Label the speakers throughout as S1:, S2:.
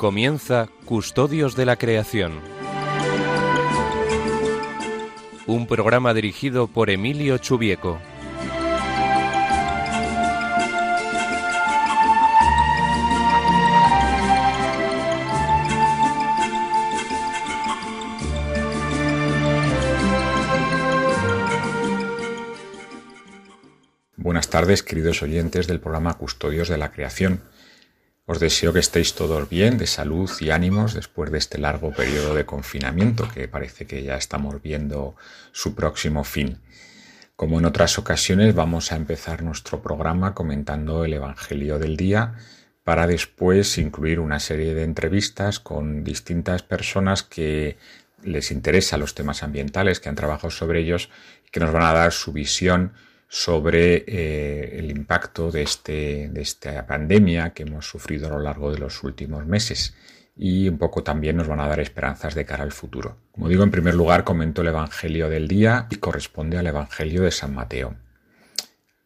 S1: Comienza Custodios de la Creación. Un programa dirigido por Emilio Chubieco.
S2: Buenas tardes, queridos oyentes del programa Custodios de la Creación. Os deseo que estéis todos bien, de salud y ánimos después de este largo periodo de confinamiento que parece que ya estamos viendo su próximo fin. Como en otras ocasiones, vamos a empezar nuestro programa comentando el Evangelio del día para después incluir una serie de entrevistas con distintas personas que les interesan los temas ambientales, que han trabajado sobre ellos y que nos van a dar su visión sobre eh, el impacto de, este, de esta pandemia que hemos sufrido a lo largo de los últimos meses y un poco también nos van a dar esperanzas de cara al futuro. Como digo, en primer lugar comento el Evangelio del día y corresponde al Evangelio de San Mateo.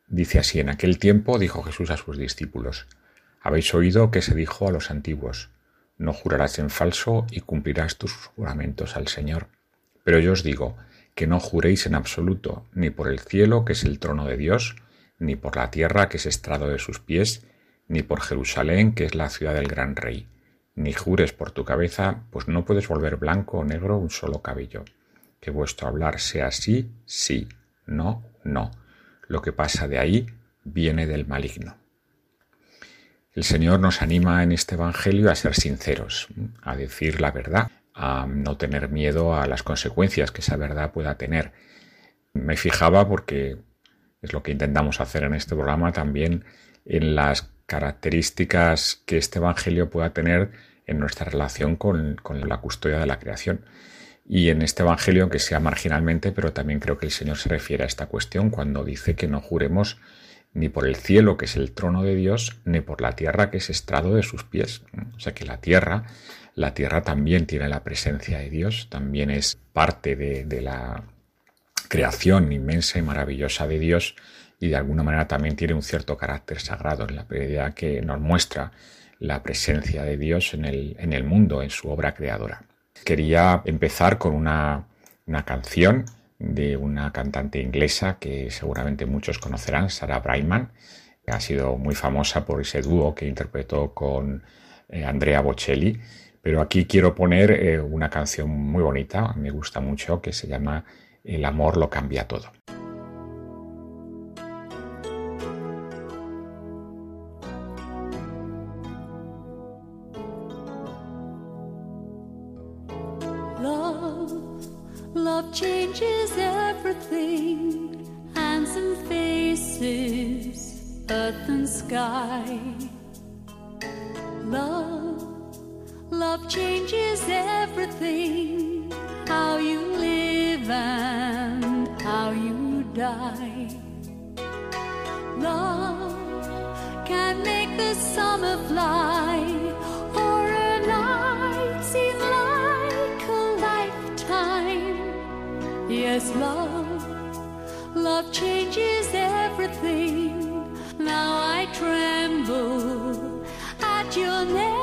S2: Dice así, en aquel tiempo dijo Jesús a sus discípulos, habéis oído que se dijo a los antiguos, no jurarás en falso y cumplirás tus juramentos al Señor. Pero yo os digo, que no juréis en absoluto, ni por el cielo, que es el trono de Dios, ni por la tierra, que es estrado de sus pies, ni por Jerusalén, que es la ciudad del gran rey. Ni jures por tu cabeza, pues no puedes volver blanco o negro un solo cabello. Que vuestro hablar sea sí, sí, no, no. Lo que pasa de ahí viene del maligno. El Señor nos anima en este Evangelio a ser sinceros, a decir la verdad, a no tener miedo a las consecuencias que esa verdad pueda tener. Me fijaba porque es lo que intentamos hacer en este programa también en las características que este Evangelio pueda tener en nuestra relación con, con, la custodia de la creación. Y en este Evangelio, aunque sea marginalmente, pero también creo que el Señor se refiere a esta cuestión cuando dice que no juremos ni por el cielo, que es el trono de Dios, ni por la tierra, que es estrado de sus pies. O sea que la tierra la tierra también tiene la presencia de Dios, también es parte de, la creación inmensa y maravillosa de Dios y de alguna manera también tiene un cierto carácter sagrado en la medida que nos muestra la presencia de Dios en el, en el mundo, en su obra creadora. Quería empezar con una, una canción de una cantante inglesa que seguramente muchos conocerán, Sarah Brightman, que ha sido muy famosa por ese dúo que interpretó con eh, Andrea Bocelli pero aquí quiero poner eh, una canción muy bonita, me gusta mucho, que se llama El amor lo cambia todo.
S3: Earth and sky. Love changes everything how you live and how you die. Love can make the summer fly or a night seem like a lifetime. Yes, love, love changes everything. Now I tremble at your name.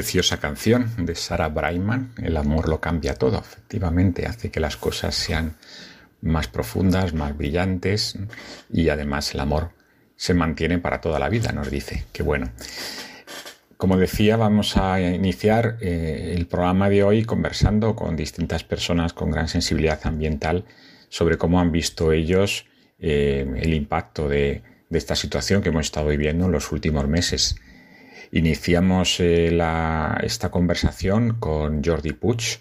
S2: Preciosa canción de Sarah Brightman, El amor lo cambia todo, efectivamente, hace que las cosas sean más profundas, más brillantes y además el amor se mantiene para toda la vida, nos dice. Qué bueno. Como decía, vamos a iniciar eh, el programa de hoy conversando con distintas personas con gran sensibilidad ambiental sobre cómo han visto ellos eh, el impacto de, de esta situación que hemos estado viviendo en los últimos meses. Iniciamos eh, esta conversación con Jordi Puig,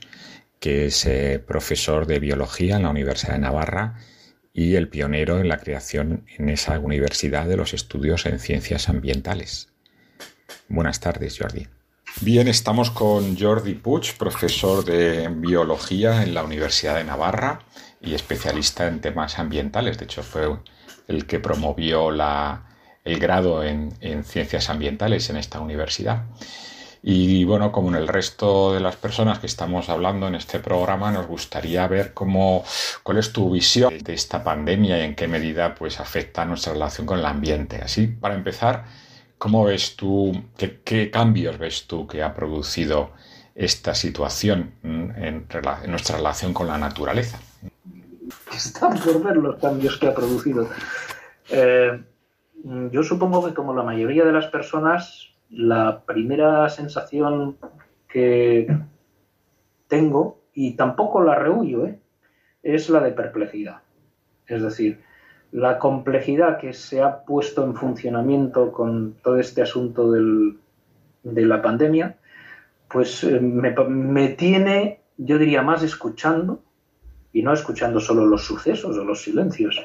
S2: que es eh, profesor de biología en la Universidad de Navarra y el pionero en la creación en esa universidad de los estudios en ciencias ambientales. Buenas tardes, Jordi. Bien, estamos con Jordi Puig, profesor de biología en la Universidad de Navarra y especialista en temas ambientales. De hecho, fue el que promovió la, el grado en, ciencias ambientales en esta universidad. Y bueno, como en el resto de las personas que estamos hablando en este programa, nos gustaría ver cómo, cuál es tu visión de esta pandemia y en qué medida pues, afecta nuestra relación con el ambiente. Así, para empezar, ¿cómo ves tú, qué, cambios ves tú que ha producido esta situación en, nuestra relación con la naturaleza?
S4: Están por ver los cambios que ha producido. Eh, Mm, yo supongo que como la mayoría de las personas, la primera sensación que tengo, y tampoco la rehuyo, ¿eh? es la de perplejidad. Es decir, la complejidad que se ha puesto en funcionamiento con todo este asunto de la pandemia, pues eh, me, me tiene, yo diría, más escuchando, y no escuchando solo los sucesos o los silencios,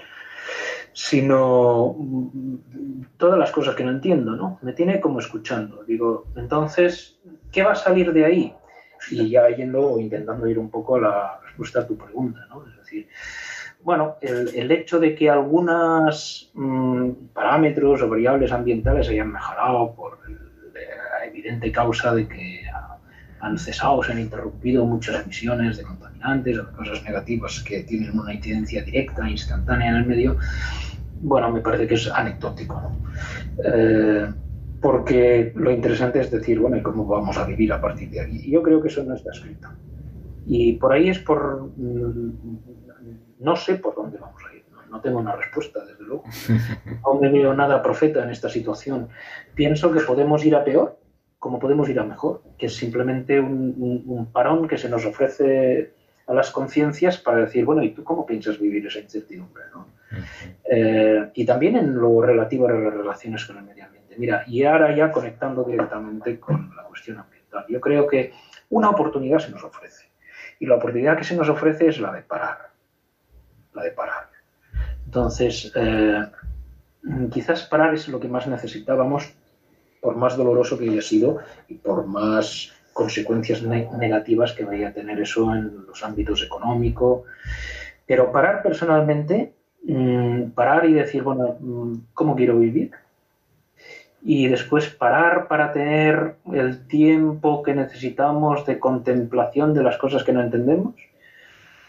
S4: sino mm, todas las cosas que no entiendo, ¿no? Me tiene como escuchando. Digo, entonces, ¿qué va a salir de ahí? Y ya yendo o intentando ir un poco a la respuesta a tu pregunta, ¿no? Es decir, bueno, el, hecho de que algunos mm, parámetros o variables ambientales hayan mejorado por la evidente causa de que han cesado, se han interrumpido muchas emisiones de contaminantes o de cosas negativas que tienen una incidencia directa, instantánea en el medio, bueno, me parece que es anecdótico, ¿no? Eh, porque lo interesante es decir, bueno, ¿y cómo vamos a vivir a partir de aquí? Yo creo que eso no está escrito. Y por ahí es por... Mm, no sé por dónde vamos a ir, no, tengo una respuesta, desde luego. No me veo nada profeta en esta situación. Pienso que podemos ir a peor, como podemos ir a mejor, que es simplemente un parón que se nos ofrece a las conciencias para decir, bueno, ¿y tú cómo piensas vivir esa incertidumbre? ¿no? Eh, y también en lo relativo a las relaciones con el medio ambiente. Mira, y ahora ya conectando directamente con la cuestión ambiental, yo creo que una oportunidad se nos ofrece. Y la oportunidad que se nos ofrece es la de parar. La de parar. Entonces, eh, quizás parar es lo que más necesitábamos, por más doloroso que haya sido y por más consecuencias negativas que vaya a tener eso en los ámbitos económico. Pero parar personalmente Mm, parar y decir, bueno, mm, ¿cómo quiero vivir? Y después parar para tener el tiempo que necesitamos de contemplación de las cosas que no entendemos,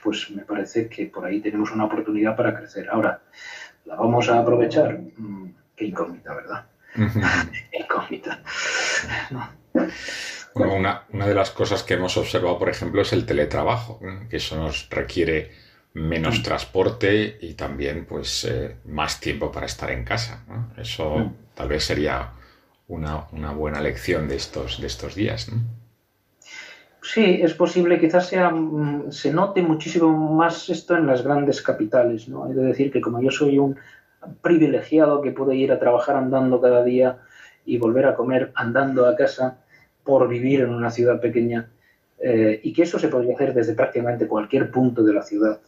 S4: pues me parece que por ahí tenemos una oportunidad para crecer. Ahora, ¿la vamos a aprovechar? Mm, qué incógnita, ¿verdad?
S2: una, una, de las cosas que hemos observado, por ejemplo, es el teletrabajo, que eso nos requiere menos mm. transporte y también pues eh, más tiempo para estar en casa. Eso mm. tal vez sería una, buena lección de estos, de estos días.
S4: Sí, es posible, quizás sea, mm, se note muchísimo más esto en las grandes capitales. ¿no? De decir que como yo soy un privilegiado que puede ir a trabajar andando cada día y volver a comer andando a casa por vivir en una ciudad pequeña, eh, y que eso se podría hacer desde prácticamente cualquier punto de la ciudad.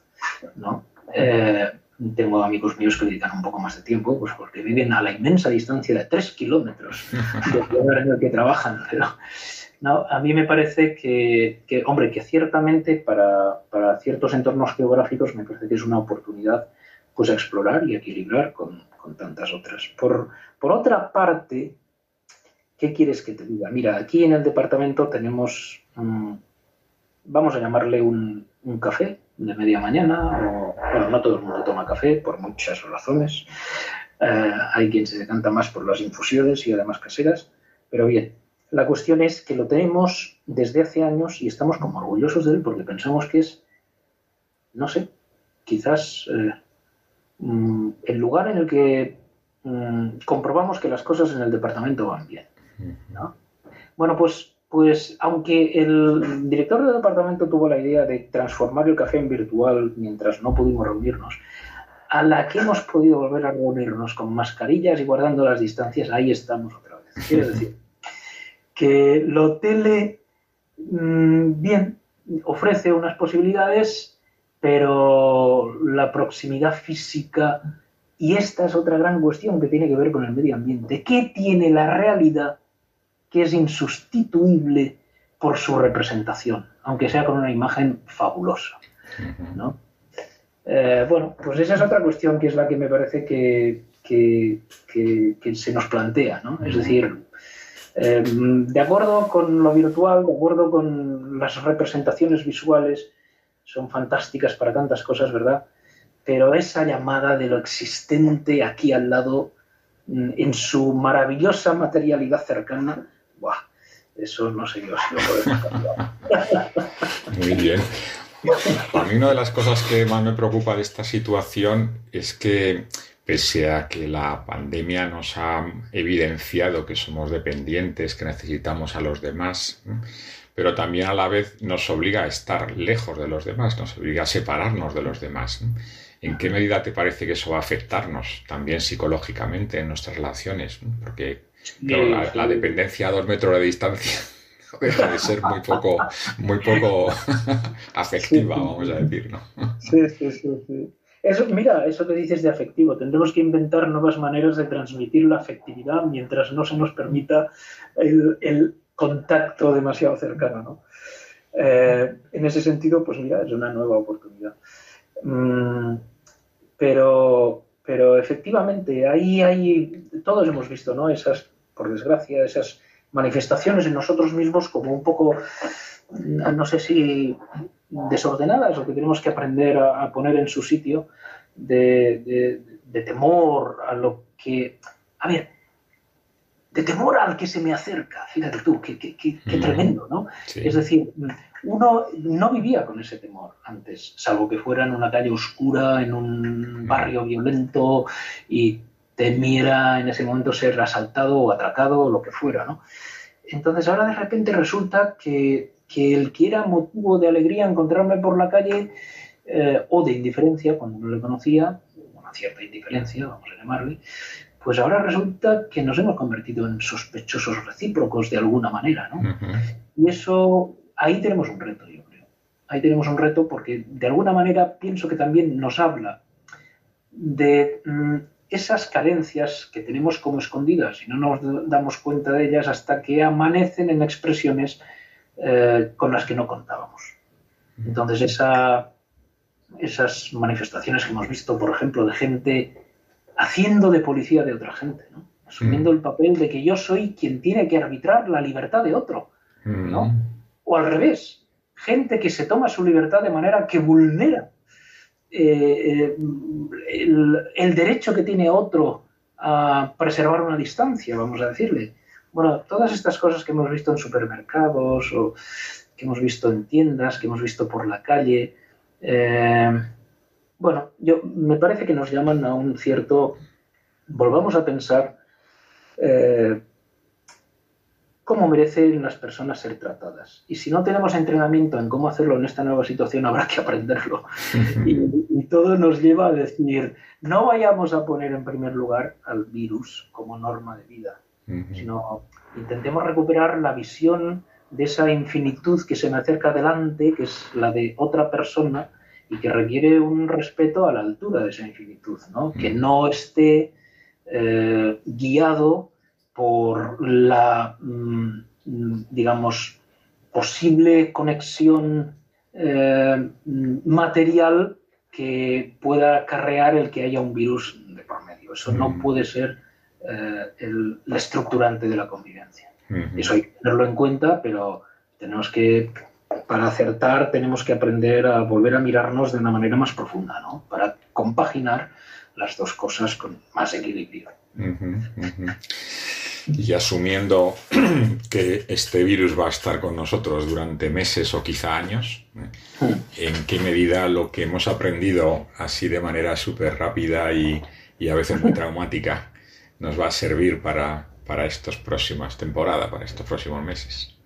S4: ¿no? Eh, tengo amigos míos que dedican un poco más de tiempo, pues porque viven a la inmensa distancia de tres kilómetros del lugar en el que trabajan. Pero no, a mí me parece que, hombre, que ciertamente para, para, ciertos entornos geográficos me parece que es una oportunidad pues explorar y equilibrar con, con tantas otras. Por, por otra parte, ¿qué quieres que te diga? Mira, aquí en el departamento tenemos, vamos a llamarle un, un café, de media mañana, o, bueno, no todo el mundo toma café por muchas razones. Eh, hay quien se decanta más por las infusiones y además caseras, pero bien, La cuestión es que lo tenemos desde hace años y estamos como orgullosos de él porque pensamos que es, no sé, quizás eh, mm, el lugar en el que mm, comprobamos que las cosas en el departamento van bien. ¿no? Bueno, pues, pues aunque el director del departamento tuvo la idea de transformar el café en virtual mientras no pudimos reunirnos, a la que hemos podido volver a reunirnos con mascarillas y guardando las distancias, ahí estamos otra vez. Quiero decir, que lo tele, mm, bien, ofrece unas posibilidades, pero la proximidad física, y esta es otra gran cuestión que tiene que ver con el medio ambiente, ¿qué tiene la realidad que es insustituible por su representación, aunque sea con una imagen fabulosa? ¿no? Eh, bueno, pues esa es otra cuestión que es la que me parece que, que, que, que se nos plantea, ¿no? Es decir, eh, de acuerdo con lo virtual, de acuerdo con las representaciones visuales, son fantásticas para tantas cosas, ¿verdad? Pero esa llamada de lo existente aquí al lado, mm, en su maravillosa materialidad cercana, ¡buah! eso no sé yo si lo podemos cambiar.
S2: Muy bien. A mí una de las cosas que más me preocupa de esta situación es que pese a que la pandemia nos ha evidenciado que somos dependientes, que necesitamos a los demás, pero también a la vez nos obliga a estar lejos de los demás, nos obliga a separarnos de los demás. ¿En qué medida te parece que eso va a afectarnos también psicológicamente en nuestras relaciones? Porque la, la dependencia a dos metros de distancia deja de ser muy poco, muy poco afectiva, vamos a decir, ¿no?
S4: Sí, sí, sí, sí. Eso, mira, eso que dices de afectivo, tendremos que inventar nuevas maneras de transmitir la afectividad mientras no se nos permita el, el contacto demasiado cercano, ¿no? Eh, en ese sentido, pues mira, es una nueva oportunidad. Mm, pero, pero efectivamente, ahí hay, todos hemos visto, ¿no? Esas, por desgracia, esas manifestaciones en nosotros mismos como un poco, no sé si desordenadas o que tenemos que aprender a, poner en su sitio de, de, temor a lo que... A ver, de temor al que se me acerca, fíjate tú, qué, qué, qué, qué tremendo, ¿no?
S2: Sí.
S4: Es decir, uno no vivía con ese temor antes, salvo que fuera en una calle oscura, en un barrio violento y temiera en ese momento ser asaltado o atracado o lo que fuera, ¿no? Entonces ahora de repente resulta que, que el que era motivo de alegría encontrarme por la calle eh, o de indiferencia cuando no le conocía, una cierta indiferencia, vamos a llamarle, pues ahora resulta que nos hemos convertido en sospechosos recíprocos de alguna manera, ¿no?
S2: Uh -huh.
S4: Y eso, ahí tenemos un reto, yo creo. Ahí tenemos un reto porque de alguna manera pienso que también nos habla de mmm, esas carencias que tenemos como escondidas y no nos damos cuenta de ellas hasta que amanecen en expresiones eh, con las que no contábamos. Entonces, esa, esas manifestaciones que hemos visto, por ejemplo, de gente haciendo de policía de otra gente, ¿no? asumiendo el papel de que yo soy quien tiene que arbitrar la libertad de otro, ¿no? O al revés, gente que se toma su libertad de manera que vulnera eh, el, el, derecho que tiene otro a preservar una distancia, vamos a decirle. Bueno, todas estas cosas que hemos visto en supermercados o que hemos visto en tiendas, que hemos visto por la calle, eh, bueno, yo, me parece que nos llaman a un cierto, volvamos a pensar eh, cómo merecen las personas ser tratadas. Y si no tenemos entrenamiento en cómo hacerlo en esta nueva situación, habrá que aprenderlo. y, y, todo nos lleva a decir, no vayamos a poner en primer lugar al virus como norma de vida, sino intentemos recuperar la visión de esa infinitud que se me acerca adelante, que es la de otra persona, y que requiere un respeto a la altura de esa infinitud, ¿no? que no esté eh, guiado por la, mm, digamos, posible conexión eh, material que pueda acarrear el que haya un virus de por medio. Eso no mm. puede ser eh, el, el, estructurante de la convivencia. -huh. Eso hay que tenerlo en cuenta, pero tenemos que, para acertar, tenemos que aprender a volver a mirarnos de una manera más profunda, ¿no? Para compaginar las dos cosas con más equilibrio.
S2: Uh -huh, uh -huh. y asumiendo que este virus va a estar con nosotros durante meses o quizá años, ¿en qué medida lo que hemos aprendido así de manera súper rápida y, a veces muy traumática nos va a servir para, para estas próximas temporadas, para estos próximos meses?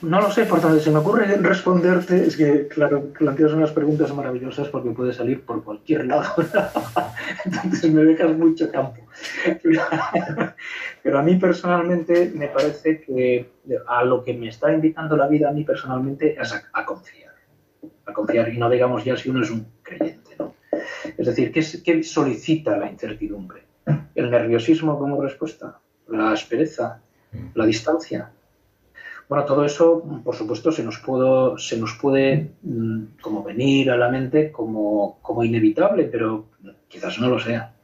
S4: No lo sé, por tanto, se me ocurre responderte, es que, claro, planteas unas preguntas maravillosas porque puede salir por cualquier lado, entonces me dejas mucho campo. Pero a mí personalmente me parece que a lo que me está invitando la vida a mí personalmente es a, confiar, a confiar, y no digamos ya si uno es un creyente, ¿no? Es decir, ¿qué, qué solicita la incertidumbre? ¿El nerviosismo como respuesta? ¿La aspereza? ¿La distancia? Bueno, todo eso, por supuesto, se nos, puedo, se nos puede mm, como venir a la mente como, inevitable, pero quizás no lo sea.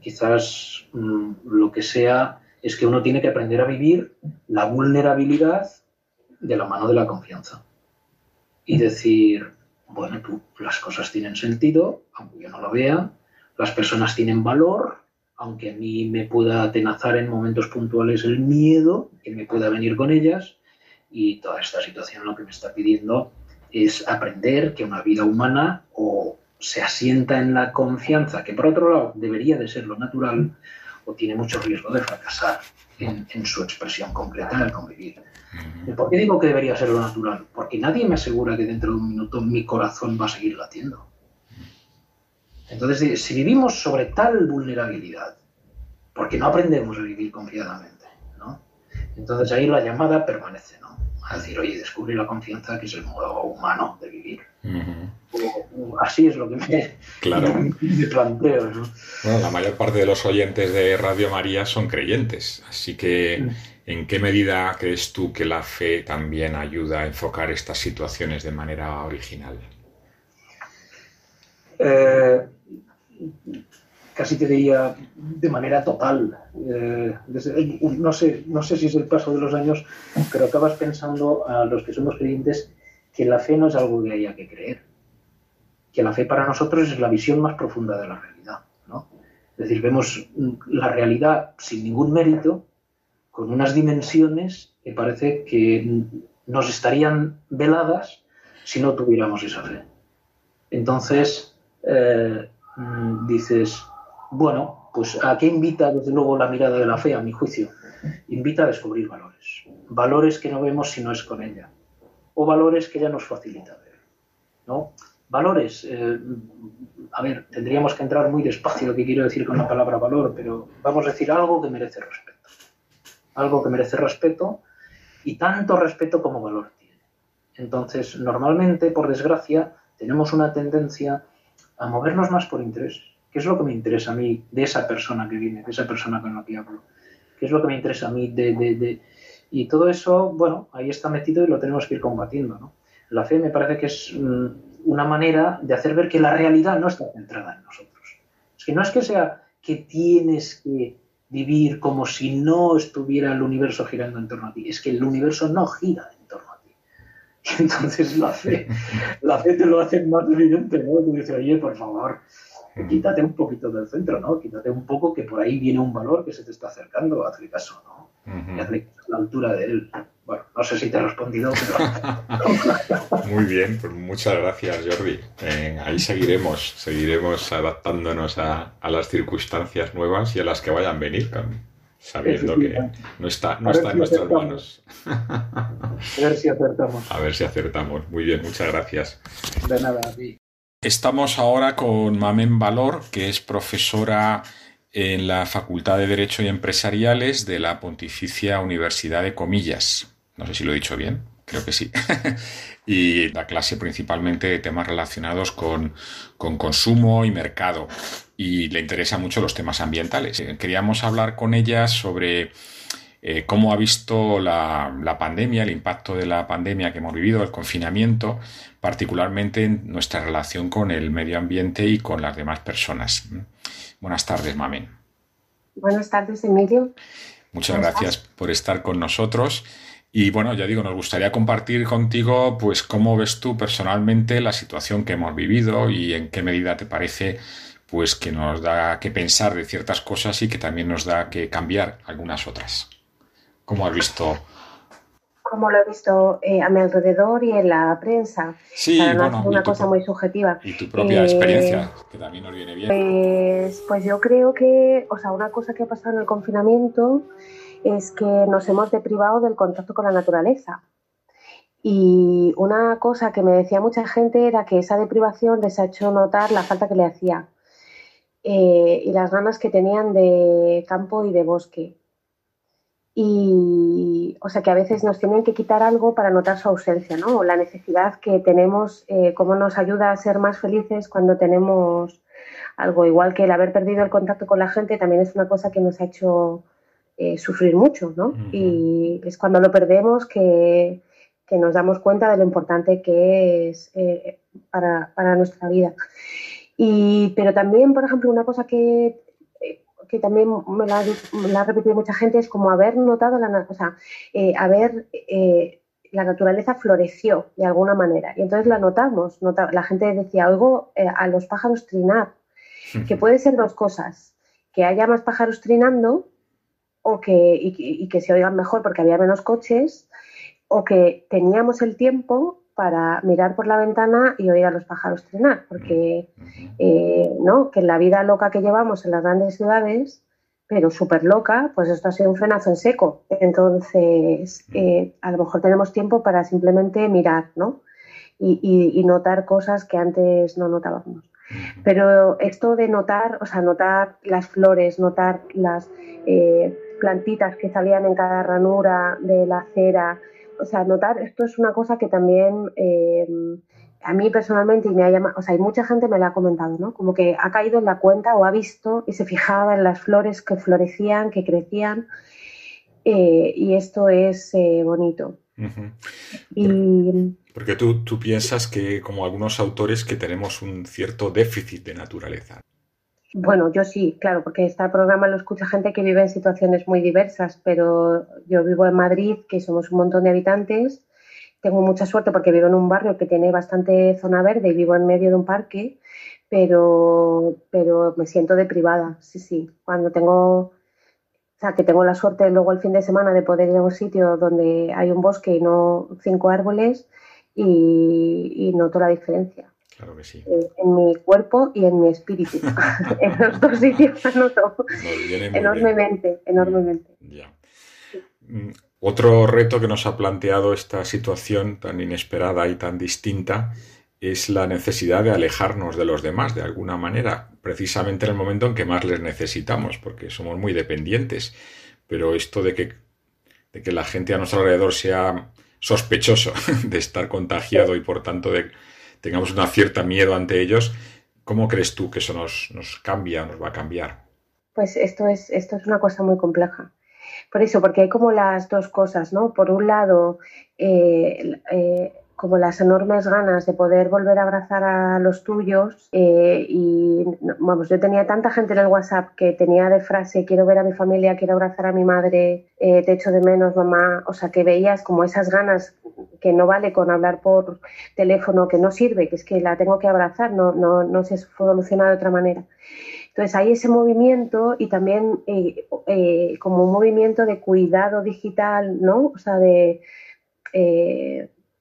S4: Quizás mm, lo que sea es que uno tiene que aprender a vivir la vulnerabilidad de la mano de la confianza. Y decir, bueno, tú, las cosas tienen sentido, aunque yo no lo vea, las personas tienen valor, aunque a mí me pueda atenazar en momentos puntuales el miedo que me pueda venir con ellas, y toda esta situación lo que me está pidiendo es aprender que una vida humana o se asienta en la confianza, que por otro lado debería de ser lo natural, o tiene mucho riesgo de fracasar en, su expresión concreta en el convivir. ¿Por qué digo que debería ser lo natural? Porque nadie me asegura que dentro de un minuto mi corazón va a seguir latiendo. Entonces, si vivimos sobre tal vulnerabilidad, porque no aprendemos a vivir confiadamente, ¿no? Entonces ahí la llamada permanece, ¿no? A decir, oye, descubrir la confianza, que es el modo humano de vivir. así es lo que me,
S2: claro.
S4: planteo. ¿no?
S2: Bueno, la mayor parte de los oyentes de Radio María son creyentes, así que. ¿en qué medida crees tú que la fe también ayuda a enfocar estas situaciones de manera original?
S4: Eh, casi te diría de manera total. Eh, no, sé, no sé si es el paso de los años, pero acabas pensando a los que somos creyentes que la fe no es algo que haya que creer. Que la fe para nosotros es la visión más profunda de la realidad. ¿no? Es decir, vemos la realidad sin ningún mérito, con unas dimensiones que parece que nos estarían veladas si no tuviéramos esa fe. Entonces, eh, dices, bueno, pues ¿a qué invita desde luego la mirada de la fe, a mi juicio? Invita a descubrir valores. Valores que no vemos si no es con ella. O valores que ella nos facilita ver. ¿no? Valores, eh, a ver, tendríamos que entrar muy despacio lo que quiero decir con la palabra valor, pero vamos a decir algo que merece respeto. Algo que merece respeto y tanto respeto como valor tiene. Entonces, normalmente, por desgracia, tenemos una tendencia a movernos más por interés ¿Qué es lo que me interesa a mí de esa persona que viene, de esa persona con la que hablo? ¿Qué es lo que me interesa a mí de, Y todo eso, bueno, ahí está metido y lo tenemos que ir combatiendo, ¿no? La fe me parece que es mm, una manera de hacer ver que la realidad no está centrada en nosotros. Es que no es que sea que tienes que vivir como si no estuviera el universo girando en torno a ti, es que el universo no gira en torno a ti. Y entonces la fe, la fe te lo hace más evidente, ¿no? Tú dices, oye, por favor, quítate un poquito del centro, ¿no? Quítate un poco que por ahí viene un valor que se te está acercando, hazle caso, ¿no? Y hazle la altura de él. Bueno, no sé si te he respondido, pero...
S2: Muy bien, pues muchas gracias, Jordi. Eh, ahí seguiremos, seguiremos adaptándonos a, las circunstancias nuevas y a las que vayan a venir, sabiendo que no está, no está en nuestras manos.
S4: A ver si acertamos.
S2: A ver si acertamos. Muy bien, muchas gracias.
S4: De nada, a ti.
S2: Estamos ahora con Mamen Valor, que es profesora en la Facultad de Derecho y Empresariales de la Pontificia Universidad de Comillas. No sé si lo he dicho bien, creo que sí. y da clase principalmente de temas relacionados con, consumo y mercado. Y le interesan mucho los temas ambientales. Queríamos hablar con ella sobre eh, cómo ha visto la, la, pandemia, el impacto de la pandemia que hemos vivido, el confinamiento, particularmente en nuestra relación con el medio ambiente y con las demás personas. Buenas tardes, Mamen.
S5: Buenas tardes, Emilio.
S2: Muchas gracias por estar con nosotros. Y bueno, ya digo, nos gustaría compartir contigo, pues, cómo ves tú personalmente la situación que hemos vivido y en qué medida te parece pues que nos da que pensar de ciertas cosas y que también nos da que cambiar algunas otras. ¿Cómo has visto?
S5: Como lo he visto eh, a mi alrededor y en la prensa.
S2: Sí,
S5: para no
S2: bueno,
S5: hacer una cosa muy subjetiva.
S2: Y tu propia
S5: Eh,
S2: experiencia, que también nos viene bien.
S5: Pues, pues yo creo que, o sea, una cosa que ha pasado en el confinamiento es que nos hemos deprivado del contacto con la naturaleza. Y una cosa que me decía mucha gente era que esa deprivación les ha hecho notar la falta que le hacía eh, y las ganas que tenían de campo y de bosque. Y, o sea, que a veces nos tienen que quitar algo para notar su ausencia, ¿no? O la necesidad que tenemos, eh, cómo nos ayuda a ser más felices cuando tenemos algo. Igual que el haber perdido el contacto con la gente también es una cosa que nos ha hecho eh, sufrir mucho, ¿no? Y es cuando lo perdemos que, que nos damos cuenta de lo importante que es eh, para, para nuestra vida. Y, pero también, por ejemplo, una cosa que, que también me la, me la ha repetido mucha gente es como haber notado la, o sea, eh, haber, eh, la naturaleza floreció de alguna manera. Y entonces la notamos. nota- la gente decía, oigo eh, a los pájaros trinar, que puede ser dos cosas, que haya más pájaros trinando o que, y, que- y que se oigan mejor porque había menos coches, o que teníamos el tiempo para mirar por la ventana y oír a los pájaros trinar, porque eh, ¿no? que en la vida loca que llevamos en las grandes ciudades, pero súper loca, pues esto ha sido un frenazo en seco. Entonces, eh, a lo mejor tenemos tiempo para simplemente mirar, ¿no? Y, y- y notar cosas que antes no notábamos. Pero esto de notar, o sea, notar las flores, notar las eh, plantitas que salían en cada ranura de la acera, o sea, notar, esto es una cosa que también eh, a mí personalmente y me ha llamado, o sea, hay mucha gente me lo ha comentado, ¿no? Como que ha caído en la cuenta o ha visto y se fijaba en las flores que florecían, que crecían, eh, y esto es eh, bonito. Y
S2: Porque tú, tú piensas que, como algunos autores, que tenemos un cierto déficit de naturaleza.
S5: Bueno, yo sí, claro, porque este programa lo escucha gente que vive en situaciones muy diversas, pero yo vivo en Madrid, que somos un montón de habitantes. Tengo mucha suerte porque vivo en un barrio que tiene bastante zona verde y vivo en medio de un parque, pero, pero me siento deprivada, sí, sí. Cuando tengo, o sea, que tengo la suerte luego el fin de semana de poder ir a un sitio donde hay un bosque y no cinco árboles y, y noto la diferencia
S2: Claro que sí.
S5: eh, en mi cuerpo y en mi espíritu. en los dos sitios noto
S2: muy bien.
S5: enormemente, enormemente.
S2: Ya. Mm, Otro reto que nos ha planteado esta situación tan inesperada y tan distinta es la necesidad de alejarnos de los demás de alguna manera, precisamente en el momento en que más les necesitamos, porque somos muy dependientes. Pero esto de que, de que la gente a nuestro alrededor sea sospechoso de estar contagiado y por tanto de, tengamos una cierta miedo ante ellos, ¿cómo crees tú que eso nos, nos cambia, nos va a cambiar?
S5: Pues esto es, esto es una cosa muy compleja. Por eso, porque hay como las dos cosas, ¿no? Por un lado, eh, eh, como las enormes ganas de poder volver a abrazar a los tuyos eh, y vamos, yo tenía tanta gente en el WhatsApp que tenía de frase quiero ver a mi familia, quiero abrazar a mi madre, eh, te echo de menos mamá, o sea que veías como esas ganas que no vale con hablar por teléfono, que no sirve, que es que la tengo que abrazar, no, no, no se soluciona de otra manera. Entonces hay ese movimiento y también eh, eh, como un movimiento de cuidado digital, ¿no? O sea, de,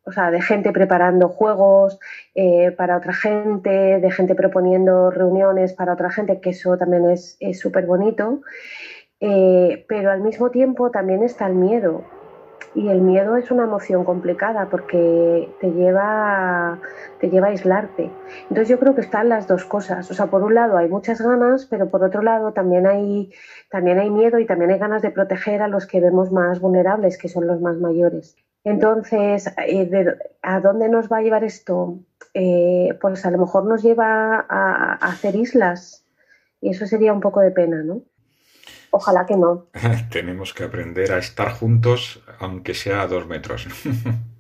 S5: o sea, de gente preparando juegos eh, para otra gente, de gente proponiendo reuniones para otra gente, que eso también es súper bonito. Eh, pero al mismo tiempo también está el miedo. Y el miedo es una emoción complicada porque te lleva, te lleva a aislarte. Entonces yo creo que están las dos cosas. O sea, por un lado hay muchas ganas, pero por otro lado también hay, también hay miedo y también hay ganas de proteger a los que vemos más vulnerables, que son los más mayores. Entonces, eh, ¿a dónde nos va a llevar esto? Eh, pues a lo mejor nos lleva a hacer islas y eso sería un poco de pena, ¿no? Ojalá que no.
S2: Tenemos que aprender a estar juntos, aunque sea a dos metros.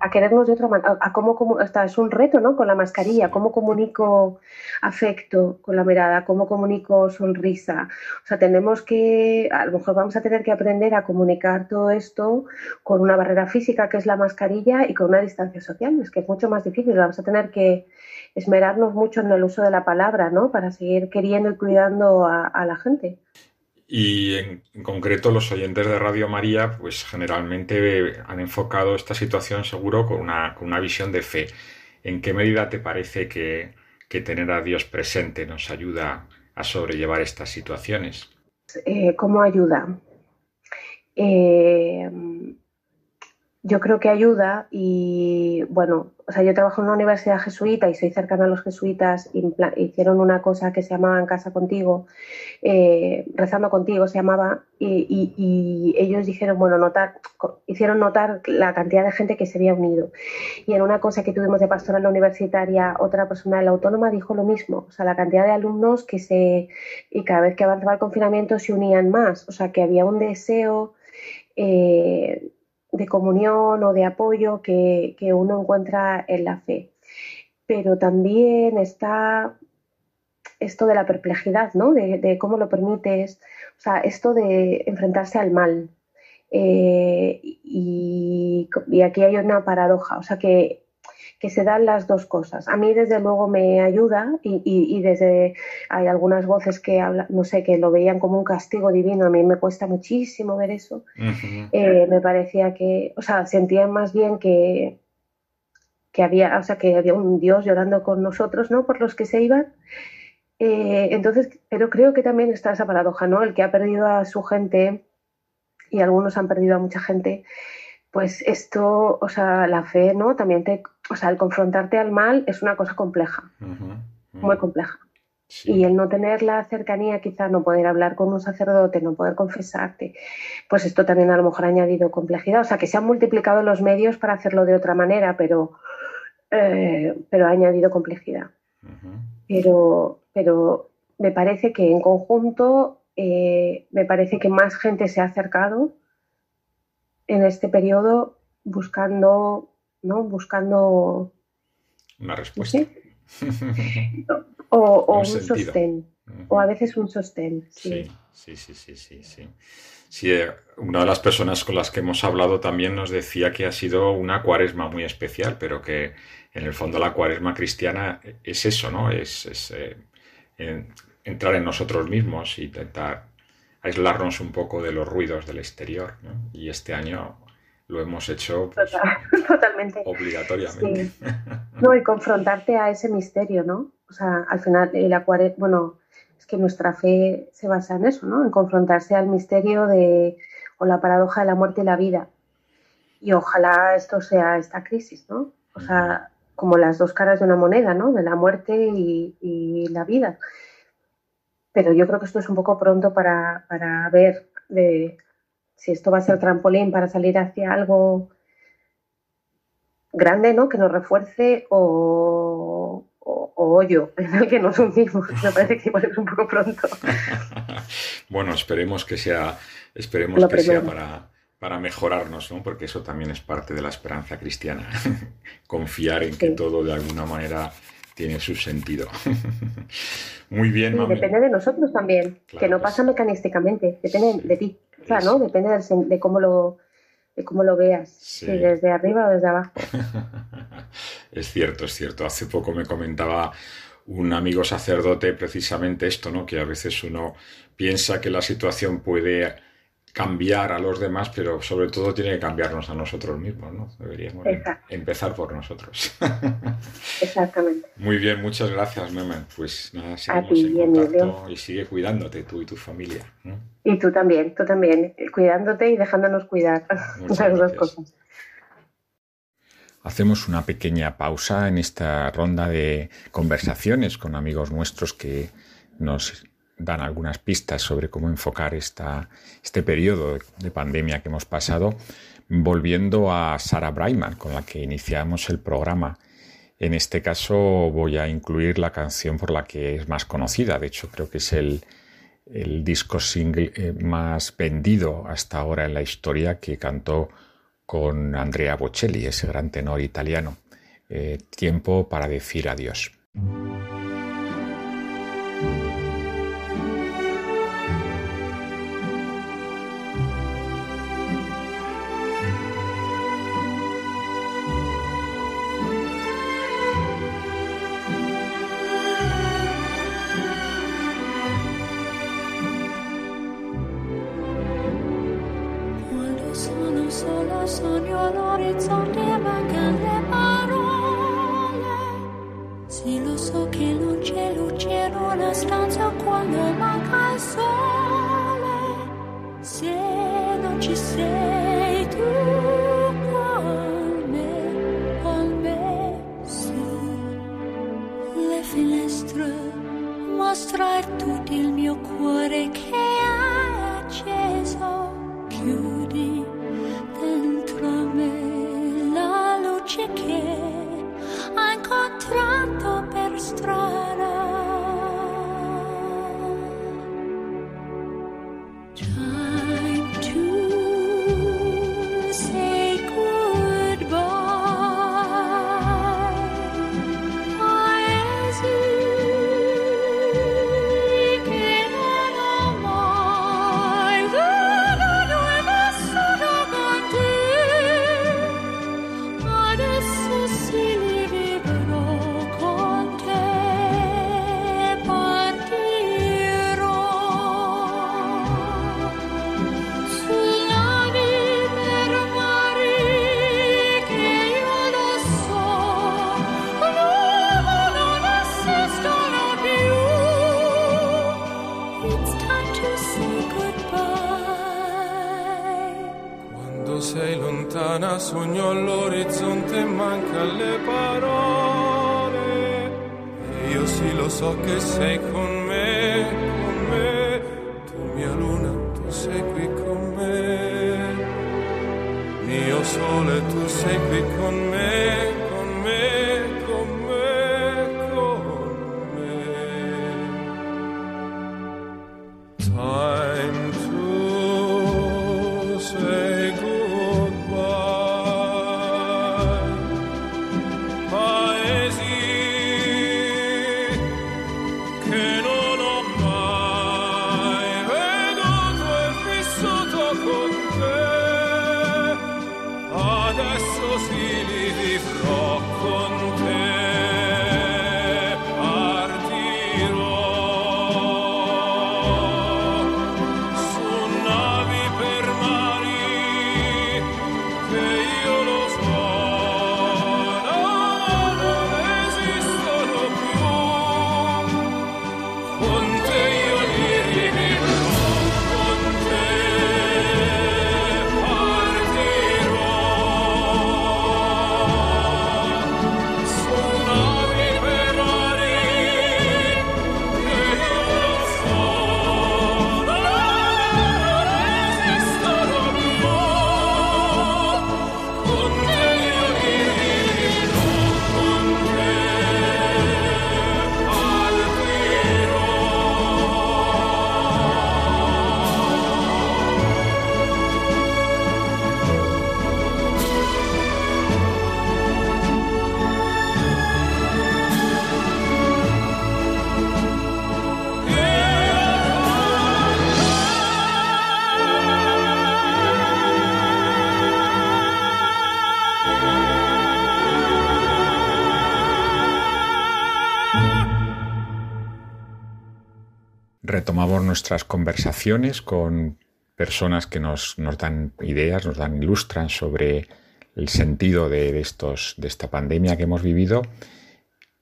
S5: a querernos de otra manera, a, cómo, cómo es un reto, ¿no? Con la mascarilla, cómo comunico afecto con la mirada, cómo comunico sonrisa. O sea, tenemos que, a lo mejor vamos a tener que aprender a comunicar todo esto con una barrera física que es la mascarilla y con una distancia social, es que es mucho más difícil. Vamos a tener que esmerarnos mucho en el uso de la palabra, ¿no? Para seguir queriendo y cuidando a la gente.
S2: Y en, concreto los oyentes de Radio María, pues generalmente han enfocado esta situación seguro con una, con una visión de fe. ¿En qué medida te parece que, tener a Dios presente nos ayuda a sobrellevar estas situaciones?
S5: Eh, ¿Cómo ayuda? Eh, yo creo que ayuda y bueno, o sea, yo trabajo en una universidad jesuita y soy cercana a los jesuitas, hicieron una cosa que se llamaba En casa contigo, eh, rezando contigo se llamaba, y, ellos dijeron, bueno, notar, hicieron notar la cantidad de gente que se había unido. Y en una cosa que tuvimos de pastoral universitaria, otra persona de la autónoma dijo lo mismo, o sea, la cantidad de alumnos que se, y cada vez que avanzaba el confinamiento se unían más, o sea, que había un deseo... Eh, de comunión o de apoyo que, uno encuentra en la fe. Pero también está esto de la perplejidad, ¿no? De, cómo lo permites, o sea, esto de enfrentarse al mal. Eh, y, aquí hay una paradoja, o sea, que que se dan las dos cosas. A mí desde luego me ayuda y, desde hay algunas voces que hablan, no sé, que lo veían como un castigo divino. A mí me cuesta muchísimo ver eso. Eh, me parecía que, o sea, sentía más bien que que había, o sea, que había un Dios llorando con nosotros, ¿no? Por los que se iban. Eh, entonces, pero creo que también está esa paradoja, ¿no? El que ha perdido a su gente y algunos han perdido a mucha gente pues esto, o sea, la fe, ¿no? También te, o sea, el confrontarte al mal es una cosa compleja, muy compleja. Y el no tener la cercanía, quizá no poder hablar con un sacerdote, no poder confesarte, pues esto también a lo mejor ha añadido complejidad. O sea, que se han multiplicado los medios para hacerlo de otra manera, pero, eh, pero ha añadido complejidad. pero, pero me parece que en conjunto, eh, me parece que más gente se ha acercado en este periodo buscando, ¿no? Buscando
S2: una respuesta.
S5: o, un, sostén. O a veces un sostén.
S2: Sí, sí, sí, sí, sí. sí. Eh, una de las personas con las que hemos hablado también nos decía que ha sido una cuaresma muy especial, pero que en el fondo la cuaresma cristiana es eso, ¿no? Es, eh, entrar en nosotros mismos y intentar aislarnos un poco de los ruidos del exterior. Y este año lo hemos hecho pues,
S5: Totalmente.
S2: obligatoriamente.
S5: No, y confrontarte a ese misterio, ¿no? O sea, al final, el acuario, bueno, es que nuestra fe se basa en eso, ¿no? En confrontarse al misterio de, o la paradoja de la muerte y la vida. Y ojalá esto sea esta crisis, ¿no? O sea, como las dos caras de una moneda, ¿no? De la muerte y, y la vida pero yo creo que esto es un poco pronto para, ver de, si esto va a ser trampolín para salir hacia algo grande, ¿no? Que nos refuerce o, o, hoyo en el que nos hundimos. Me parece que igual es un poco pronto.
S2: bueno, esperemos que sea, esperemos que sea para, para mejorarnos, ¿no? Porque eso también es parte de la esperanza cristiana. Confiar en que todo de alguna manera tiene su sentido. Muy bien,
S5: mami. Depende de nosotros también, que no pasa mecanísticamente, depende de ti, ¿no? Depende de, cómo lo de cómo lo veas, si desde arriba o desde abajo.
S2: es cierto, es cierto. Hace poco me comentaba un amigo sacerdote precisamente esto, ¿no? Que a veces uno piensa que la situación puede cambiar a los demás, pero sobre todo tiene que cambiarnos a nosotros mismos, ¿no? Deberíamos empezar por nosotros.
S5: Exactamente.
S2: Muy bien, muchas gracias, Memen. Pues nada, seguimos en contacto y sigue cuidándote tú y tu familia.
S5: Y tú también, tú también, cuidándote y dejándonos cuidar. Muchas dos cosas.
S2: Hacemos una pequeña pausa en esta ronda de conversaciones con amigos nuestros que nos dan algunas pistas sobre cómo enfocar esta, este periodo de pandemia que hemos pasado, volviendo a Sarah Brightman, con la que iniciamos el programa. En este caso voy a incluir la canción por la que es más conocida, de hecho creo que es el, el disco single eh, más vendido hasta ahora en la historia que cantó
S3: con Andrea Bocelli, ese gran tenor italiano. Eh, tiempo para decir adiós.
S6: So che sei con
S3: nuestras conversaciones con personas que nos, nos dan ideas, nos dan, ilustran sobre el sentido de, estos, de esta pandemia que hemos vivido.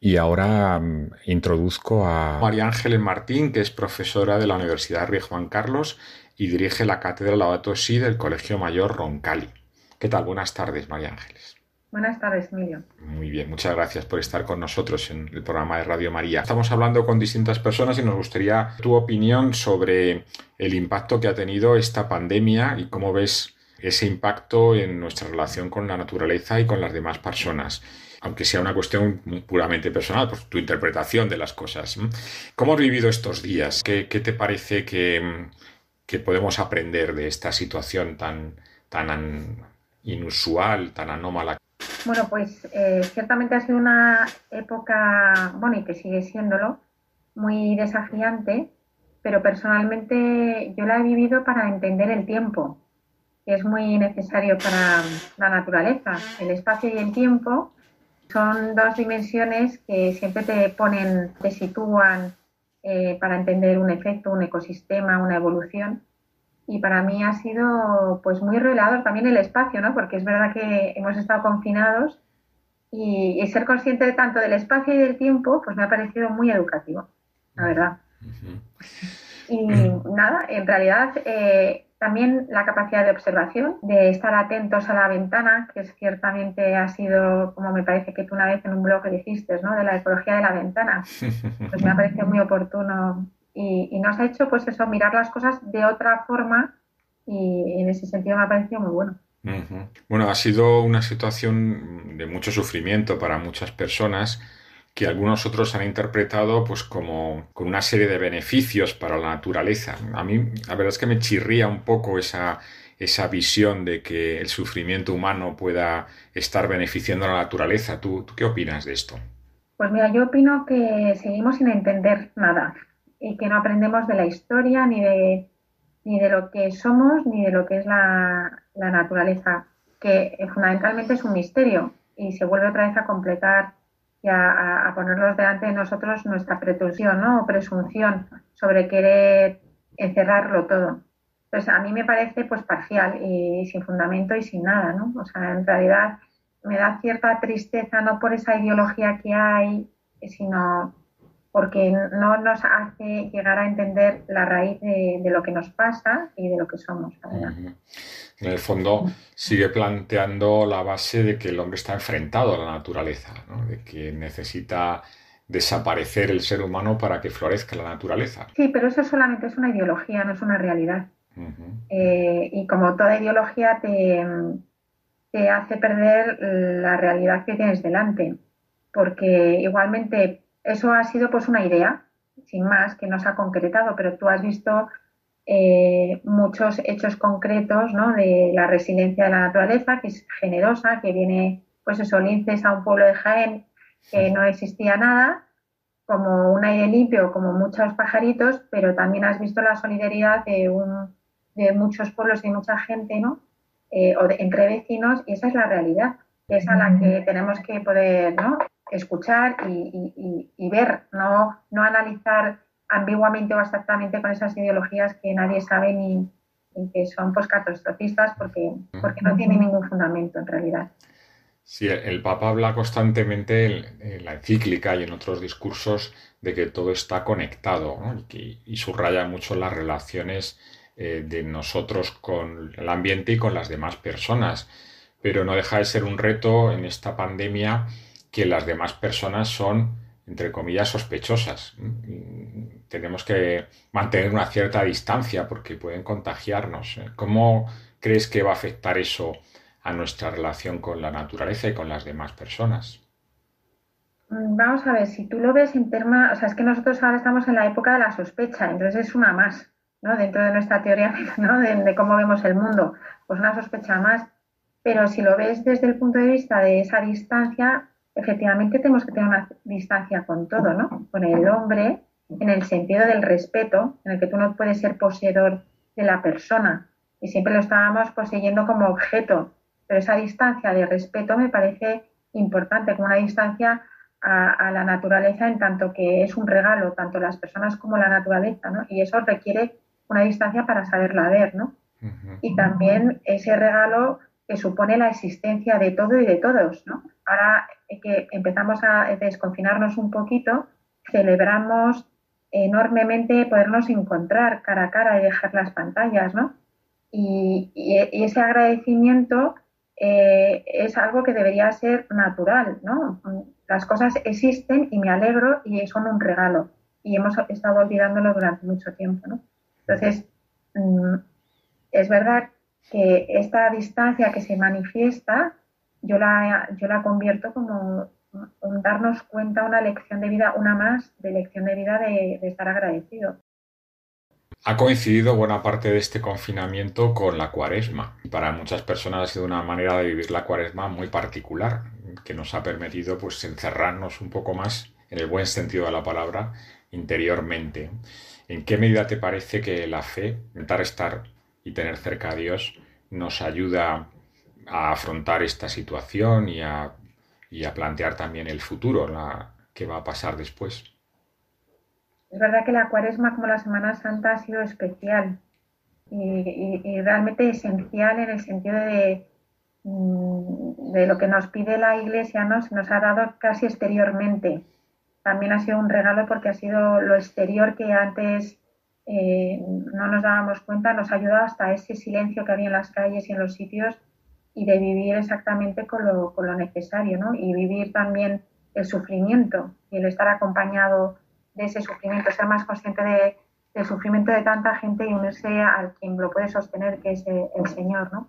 S3: Y ahora mm, introduzco a
S2: María Ángeles Martín, que es profesora de la Universidad Rey Juan Carlos y dirige la cátedra Laudato Si del Colegio Mayor Roncali. ¿Qué tal? Buenas tardes, María Ángeles.
S7: Buenas tardes, Emilio.
S2: Muy bien, muchas gracias por estar con nosotros en el programa de Radio María. Estamos hablando con distintas personas y nos gustaría tu opinión sobre el impacto que ha tenido esta pandemia y cómo ves ese impacto en nuestra relación con la naturaleza y con las demás personas. Aunque sea una cuestión puramente personal, pues tu interpretación de las cosas. ¿Cómo has vivido estos días? ¿Qué, qué te parece que, que, podemos aprender de esta situación tan, tan inusual, tan anómala?
S7: Bueno, pues eh, ciertamente ha sido una época, bueno, y que sigue siéndolo, muy desafiante, pero personalmente yo la he vivido para entender el tiempo, que es muy necesario para la naturaleza. El espacio y el tiempo son dos dimensiones que siempre te ponen, te sitúan eh, para entender un efecto, un ecosistema, una evolución. Y para mí ha sido pues muy revelador también el espacio, ¿no? Porque es verdad que hemos estado confinados y, y ser consciente de tanto del espacio y del tiempo, pues me ha parecido muy educativo, la verdad. Y nada, en realidad eh, también la capacidad de observación, de estar atentos a la ventana, que es, ciertamente ha sido, como me parece que tú una vez en un blog dijiste, ¿no? de la ecología de la ventana, pues me ha parecido muy oportuno y, y nos ha hecho pues eso, mirar las cosas de otra forma y en ese sentido me ha parecido muy bueno.
S2: Bueno, ha sido una situación de mucho sufrimiento para muchas personas que algunos otros han interpretado pues como con una serie de beneficios para la naturaleza. A mí la verdad es que me chirría un poco esa, esa visión de que el sufrimiento humano pueda estar beneficiando a la naturaleza. ¿Tú, tú qué opinas de esto?
S7: Pues mira, yo opino que seguimos sin entender nada y que no aprendemos de la historia ni de, ni de lo que somos ni de lo que es la, naturaleza, que eh, fundamentalmente es un misterio y se vuelve otra vez a completar y a, a- ponernos delante de nosotros nuestra pretensión ¿no? o presunción sobre querer encerrarlo todo. Entonces, a mí me parece pues parcial y sin fundamento y sin nada, ¿no? O sea, en realidad me da cierta tristeza no por esa ideología que hay, sino porque no nos hace llegar a entender la raíz de, de lo que nos pasa y de lo que somos, verdad.
S2: En el fondo sigue planteando la base de que el hombre está enfrentado a la naturaleza, ¿no? De que necesita desaparecer el ser humano para que florezca la naturaleza.
S7: Sí, pero eso solamente es una ideología, no es una realidad. Eh, y como toda ideología te, te hace perder la realidad que tienes delante, porque igualmente eso ha sido pues una idea, sin más, que no se ha concretado, pero tú has visto eh, muchos hechos concretos ¿no? de la resiliencia de la naturaleza, que es generosa, que viene, pues eso, linces a un pueblo de Jaén que no existía nada, como un aire limpio, como muchos pajaritos, pero también has visto la solidaridad de, un, de muchos pueblos y mucha gente, ¿no? Eh, o de- entre vecinos, y esa es la realidad, que es a la que tenemos que poder ¿no? Escuchar y, y- y- y ver, no, no analizar ambiguamente o abstractamente con esas ideologías que nadie sabe ni, ni que son pues catastrofistas porque, porque no tienen ningún fundamento en realidad.
S2: Sí, el, el Papa habla constantemente en, en la encíclica y en otros discursos de que todo está conectado, ¿no? Y, que- y subraya mucho las relaciones eh, de nosotros con el ambiente y con las demás personas. Pero no deja de ser un reto en esta pandemia que las demás personas son, entre comillas, sospechosas. Tenemos que mantener una cierta distancia porque pueden contagiarnos. ¿eh? ¿Cómo crees que va a afectar eso a nuestra relación con la naturaleza y con las demás personas?
S7: Mm, Vamos a ver, si tú lo ves en términos, o sea, es que nosotros ahora estamos en la época de la sospecha, entonces es una más, ¿no? Dentro de nuestra teoría, ¿no? De cómo vemos el mundo, pues una sospecha más. Pero si lo ves desde el punto de vista de esa distancia, efectivamente tenemos que tener una distancia con todo, ¿no? Con el hombre, en el sentido del respeto, en el que tú no puedes ser poseedor de la persona y siempre lo estábamos poseyendo como objeto. Pero esa distancia de respeto me parece importante, como una distancia a, a la naturaleza en tanto que es un regalo, tanto las personas como la naturaleza, ¿no? Y eso requiere una distancia para saberla ver, ¿no? Y también ese regalo que supone la existencia de todo y de todos, ¿no? Ahora que empezamos a desconfinarnos un poquito, celebramos enormemente podernos encontrar cara a cara y dejar las pantallas, ¿no? Y, ese agradecimiento eh, es algo que debería ser natural, ¿no? Las cosas existen y me alegro y son un regalo. Y hemos estado olvidándolo durante mucho tiempo, ¿no? Entonces, mm, es verdad que esta distancia que se manifiesta, yo la, yo la convierto como un darnos cuenta, una lección de vida, una más de lección de vida de, estar agradecido.
S2: Ha coincidido buena parte de este confinamiento con la cuaresma. Para muchas personas ha sido una manera de vivir la cuaresma muy particular, que nos ha permitido pues encerrarnos un poco más, en el buen sentido de la palabra, interiormente. ¿En qué medida te parece que la fe, intentar estar y tener cerca a Dios, nos ayuda a afrontar esta situación y a, y a plantear también el futuro, la, qué va a pasar después?
S7: Es verdad que la cuaresma como la Semana Santa ha sido especial y, y- y realmente esencial en el sentido de, mm, de lo que nos pide la Iglesia, ¿no? Se nos ha dado casi exteriormente. También ha sido un regalo porque ha sido lo exterior que antes eh, no nos dábamos cuenta, nos ha ayudado hasta ese silencio que había en las calles y en los sitios y de vivir exactamente con lo, necesario, ¿no? Y vivir también el sufrimiento y el estar acompañado de ese sufrimiento, ser más consciente de- del sufrimiento de tanta gente y unirse al quien lo puede sostener, que es el Señor, ¿no?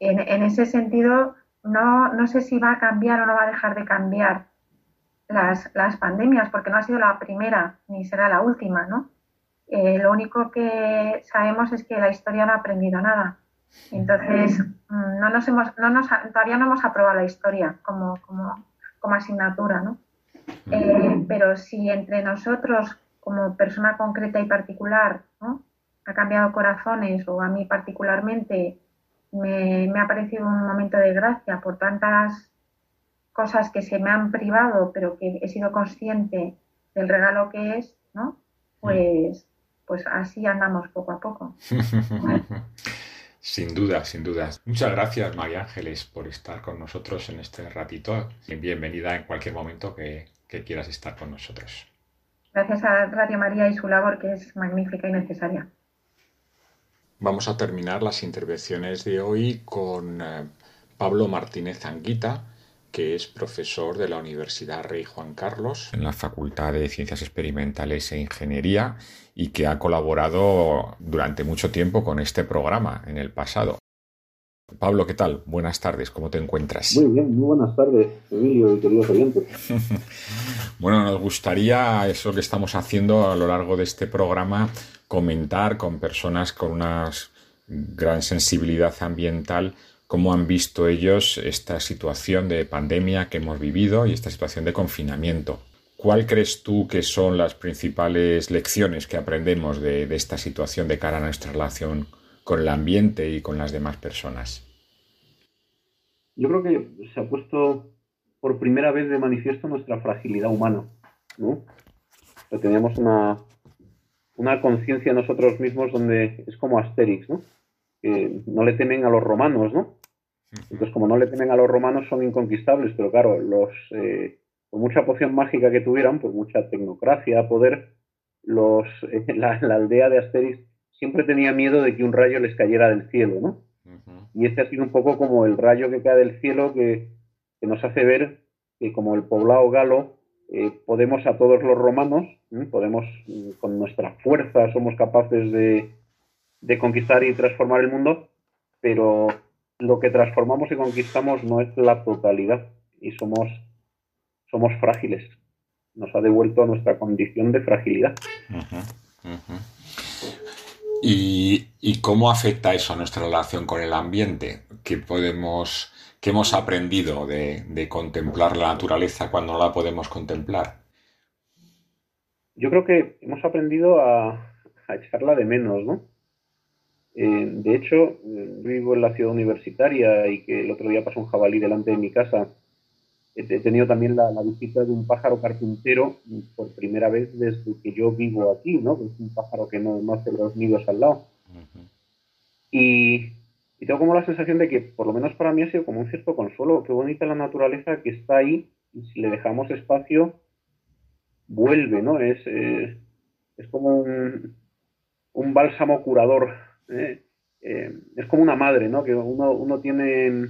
S7: En, en ese sentido, no, no sé si va a cambiar o no va a dejar de cambiar las, las pandemias, porque no ha sido la primera ni será la última, ¿no? Eh, lo único que sabemos es que la historia no ha aprendido nada. Entonces, mm, no nos hemos, no nos, todavía no hemos aprobado la historia como, como, como asignatura, ¿no? Eh, pero si entre nosotros, como persona concreta y particular, ¿no? ha cambiado corazones o a mí particularmente me, me ha parecido un momento de gracia por tantas cosas que se me han privado, pero que he sido consciente del regalo que es, ¿no? Pues, pues así andamos poco a poco.
S2: Sin duda, sin duda. Muchas gracias, María Ángeles, por estar con nosotros en este ratito. Bienvenida en cualquier momento que, que quieras estar con nosotros.
S7: Gracias a Radio María y su labor, que es magnífica y necesaria.
S2: Vamos a terminar las intervenciones de hoy con eh, Pablo Martínez Anguita, que es profesor de la Universidad Rey Juan Carlos en la Facultad de Ciencias Experimentales e Ingeniería y que ha colaborado durante mucho tiempo con este programa en el pasado. Pablo, ¿qué tal? Buenas tardes, ¿cómo te encuentras?
S8: Muy bien, muy buenas tardes, Emilio y queridos oyentes.
S2: Bueno, nos gustaría, eso que estamos haciendo a lo largo de este programa, comentar con personas con una gran sensibilidad ambiental cómo han visto ellos esta situación de pandemia que hemos vivido y esta situación de confinamiento. ¿Cuál crees tú que son las principales lecciones que aprendemos de, esta situación de cara a nuestra relación con el ambiente y con las demás personas?
S8: Yo creo que se ha puesto por primera vez de manifiesto nuestra fragilidad humana, ¿no? O sea, teníamos una, una conciencia nosotros mismos donde es como Asterix, ¿no? Que no le temen a los romanos, ¿no? Entonces, como no le temen a los romanos, son inconquistables, pero claro, los eh, por mucha poción mágica que tuvieran, por mucha tecnocracia, poder, los eh, la, la aldea de Asterix siempre tenía miedo de que un rayo les cayera del cielo, ¿no? Y este ha sido un poco como el rayo que cae del cielo que, que nos hace ver que como el poblado galo eh, podemos a todos los romanos, ¿m? podemos mm, con nuestra fuerza somos capaces de, de conquistar y transformar el mundo, pero lo que transformamos y conquistamos no es la totalidad y somos, somos frágiles. Nos ha devuelto a nuestra condición de fragilidad.
S2: ¿Y, y cómo afecta eso a nuestra relación con el ambiente? ¿Qué podemos, qué hemos aprendido de, de contemplar la naturaleza cuando no la podemos contemplar?
S8: Yo creo que hemos aprendido a, a echarla de menos, ¿no? Eh, de hecho, yo vivo en la ciudad universitaria y que el otro día pasó un jabalí delante de mi casa. He he tenido también la, la visita de un pájaro carpintero por primera vez desde que yo vivo aquí, ¿no? Es un pájaro que no, no hace los nidos al lado. Y, y tengo como la sensación de que, por lo menos para mí, ha sido como un cierto consuelo. Qué bonita la naturaleza que está ahí y si le dejamos espacio, vuelve, ¿no? Es, eh, es como un, un bálsamo curador. ¿Eh? Eh, es como una madre, ¿no? Que uno, tiene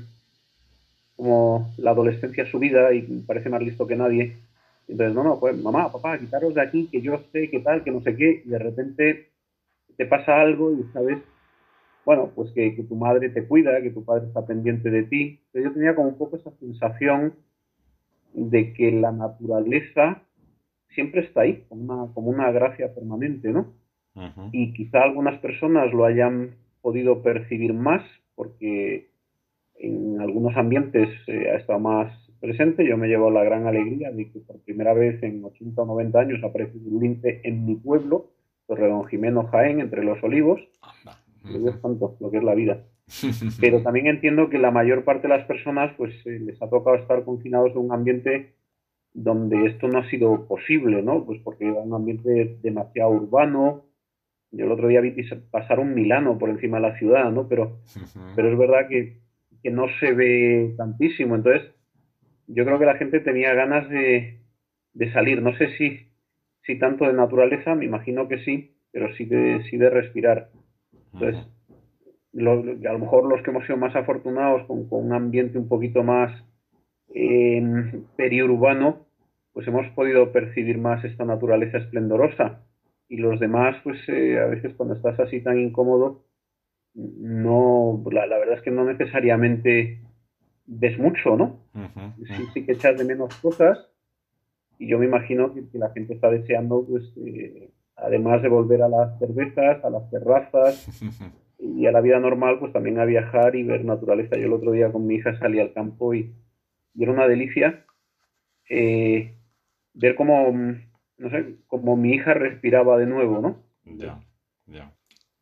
S8: como la adolescencia subida y parece más listo que nadie. Entonces, no, no, pues mamá, papá, quitaros de aquí, que yo sé qué tal, que no sé qué, y de repente te pasa algo y sabes, bueno, pues que, tu madre te cuida, que tu padre está pendiente de ti. Yo tenía como un poco esa sensación de que la naturaleza siempre está ahí, una, como una gracia permanente, ¿no? Y quizá algunas personas lo hayan podido percibir más porque en algunos ambientes eh, ha estado más presente. Yo me llevo la gran alegría de que por primera vez en 80 o 90 años ha aparecido un lince en mi pueblo, Torredón Jimeno Jaén, entre los olivos.
S2: Anda.
S8: Y Dios santo, lo que es la vida. Pero también entiendo que la mayor parte de las personas pues eh, les ha tocado estar confinados en un ambiente donde esto no ha sido posible, ¿no? Pues porque era un ambiente demasiado urbano. Yo el otro día vi pasar un Milano por encima de la ciudad, ¿no? Pero, pero es verdad que, que no se ve tantísimo. Entonces, yo creo que la gente tenía ganas de, de salir. No sé si, si tanto de naturaleza, me imagino que sí, pero sí de, sí de respirar. Entonces, lo- lo- a lo mejor los que hemos sido más afortunados con, con un ambiente un poquito más eh, periurbano, pues hemos podido percibir más esta naturaleza esplendorosa. Y los demás, pues eh, a veces cuando estás así tan incómodo, no, la, la verdad es que no necesariamente ves mucho, ¿no?
S2: Ujú.
S8: Sí, sí que echas de menos cosas. Y yo me imagino que, que la gente está deseando, pues, eh, además de volver a las cervezas, a las terrazas, y a la vida normal, pues también a viajar y ver naturaleza. Yo el otro día con mi hija salí al campo y, y era una delicia eh, ver cómo, no sé, cómo mi hija respiraba de nuevo, ¿no?
S2: Ya, ya.